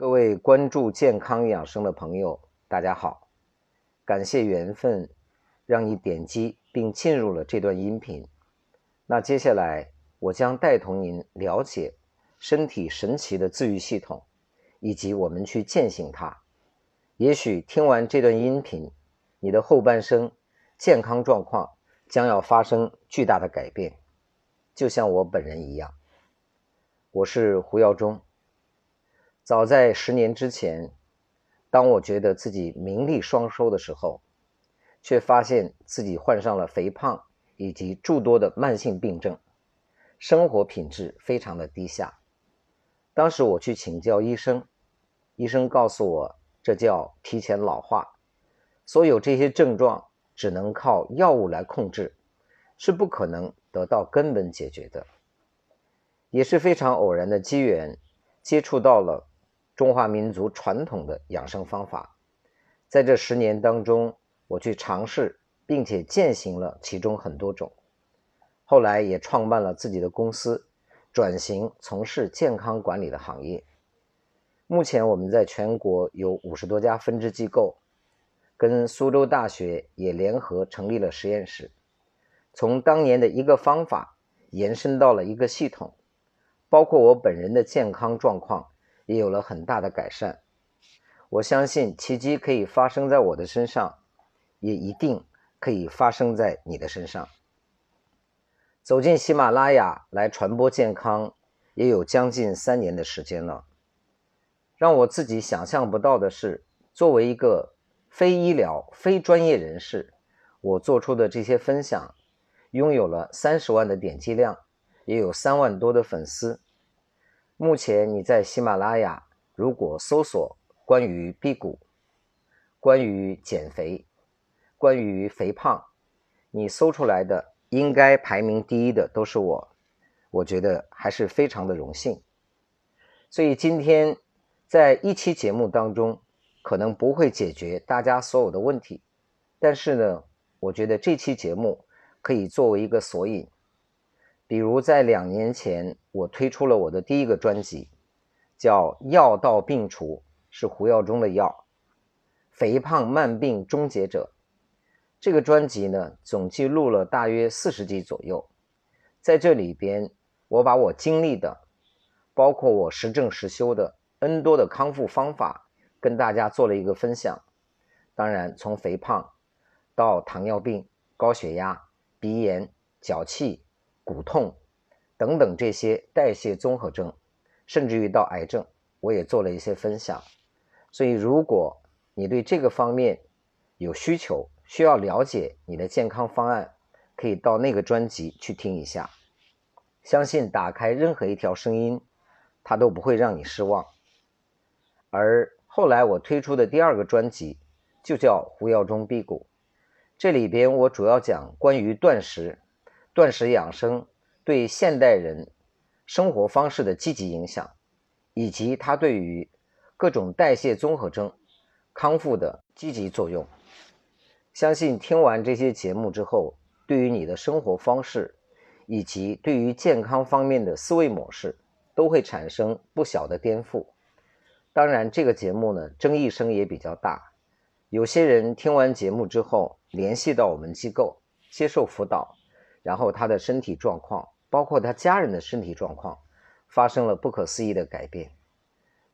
各位关注健康养生的朋友，大家好！感谢缘分，让你点击并进入了这段音频。那接下来，我将带同您了解身体神奇的自愈系统，以及我们去践行它。也许听完这段音频，你的后半生健康状况将要发生巨大的改变，就像我本人一样。我是胡耀中。早在十年之前，当我觉得自己名利双收的时候，却发现自己患上了肥胖以及诸多的慢性病症，生活品质非常的低下。当时我去请教医生，医生告诉我，这叫提前老化，所有这些症状只能靠药物来控制，是不可能得到根本解决的。也是非常偶然的机缘，接触到了。中华民族传统的养生方法，在这十年当中，我去尝试并且践行了其中很多种。后来也创办了自己的公司，转型从事健康管理的行业。目前我们在全国有五十多家分支机构，跟苏州大学也联合成立了实验室。从当年的一个方法延伸到了一个系统，包括我本人的健康状况。也有了很大的改善，我相信奇迹可以发生在我的身上，也一定可以发生在你的身上。走进喜马拉雅来传播健康，也有将近三年的时间了。让我自己想象不到的是，作为一个非医疗、非专业人士，我做出的这些分享，拥有了三十万的点击量，也有三万多的粉丝。目前你在喜马拉雅，如果搜索关于辟谷、关于减肥、关于肥胖，你搜出来的应该排名第一的都是我，我觉得还是非常的荣幸。所以今天在一期节目当中，可能不会解决大家所有的问题，但是呢，我觉得这期节目可以作为一个索引。比如在两年前，我推出了我的第一个专辑，叫《药到病除》，是胡耀中的药，肥胖慢病终结者。这个专辑呢，总记录了大约四十集左右，在这里边，我把我经历的，包括我实证实修的 N 多的康复方法，跟大家做了一个分享。当然，从肥胖到糖尿病、高血压、鼻炎、脚气。骨痛等等这些代谢综合征，甚至于到癌症，我也做了一些分享。所以，如果你对这个方面有需求，需要了解你的健康方案，可以到那个专辑去听一下。相信打开任何一条声音，它都不会让你失望。而后来我推出的第二个专辑就叫《胡耀中辟谷》，这里边我主要讲关于断食。断食养生对现代人生活方式的积极影响，以及它对于各种代谢综合征康复的积极作用，相信听完这些节目之后，对于你的生活方式以及对于健康方面的思维模式都会产生不小的颠覆。当然，这个节目呢，争议声也比较大，有些人听完节目之后联系到我们机构接受辅导。然后他的身体状况，包括他家人的身体状况，发生了不可思议的改变。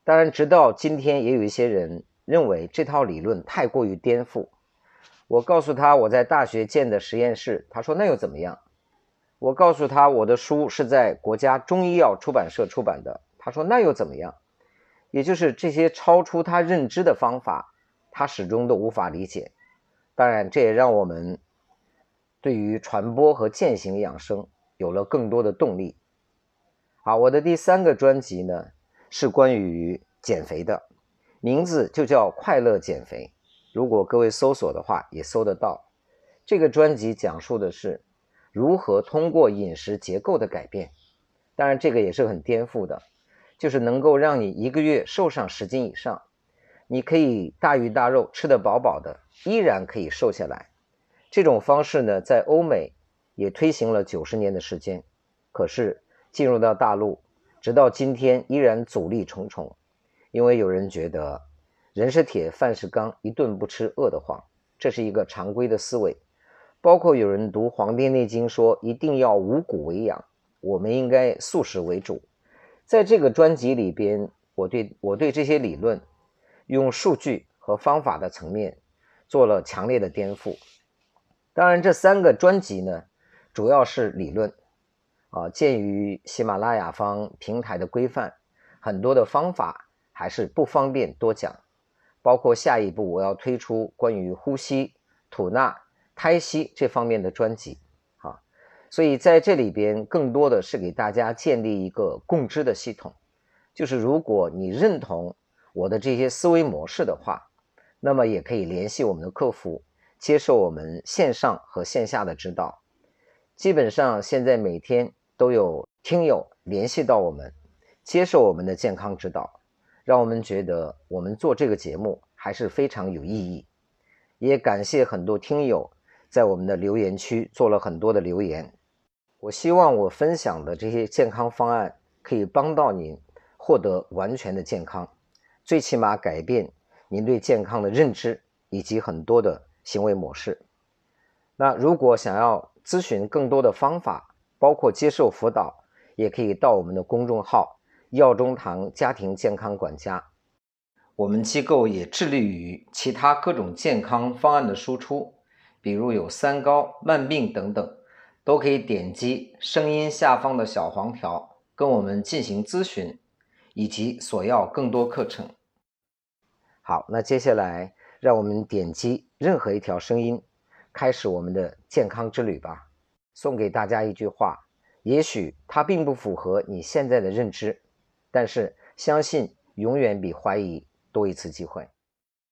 当然，直到今天，也有一些人认为这套理论太过于颠覆。我告诉他我在大学建的实验室，他说那又怎么样？我告诉他我的书是在国家中医药出版社出版的，他说那又怎么样？也就是这些超出他认知的方法，他始终都无法理解。当然，这也让我们。对于传播和践行养生有了更多的动力。好，我的第三个专辑呢是关于减肥的，名字就叫《快乐减肥》。如果各位搜索的话，也搜得到。这个专辑讲述的是如何通过饮食结构的改变，当然这个也是很颠覆的，就是能够让你一个月瘦上十斤以上。你可以大鱼大肉吃得饱饱的，依然可以瘦下来。这种方式呢，在欧美也推行了九十年的时间，可是进入到大陆，直到今天依然阻力重重。因为有人觉得人是铁，饭是钢，一顿不吃饿得慌，这是一个常规的思维。包括有人读《黄帝内经》说一定要五谷为养，我们应该素食为主。在这个专辑里边，我对我对这些理论用数据和方法的层面做了强烈的颠覆。当然，这三个专辑呢，主要是理论啊，鉴于喜马拉雅方平台的规范，很多的方法还是不方便多讲。包括下一步我要推出关于呼吸、吐纳。胎息这方面的专辑，啊，所以在这里边更多的是给大家建立一个共知的系统，就是如果你认同我的这些思维模式的话，那么也可以联系我们的客服，接受我们线上和线下的指导。基本上现在每天都有听友联系到我们，接受我们的健康指导，让我们觉得我们做这个节目还是非常有意义。也感谢很多听友。在我们的留言区做了很多的留言，我希望我分享的这些健康方案可以帮到您获得完全的健康，最起码改变您对健康的认知以及很多的行为模式。那如果想要咨询更多的方法，包括接受辅导，也可以到我们的公众号“药中堂家庭健康管家”。我们机构也致力于其他各种健康方案的输出。比如有三高、慢病等等，都可以点击声音下方的小黄条跟我们进行咨询，以及索要更多课程。好，那接下来让我们点击任何一条声音，开始我们的健康之旅吧。送给大家一句话：也许它并不符合你现在的认知，但是相信永远比怀疑多一次机会。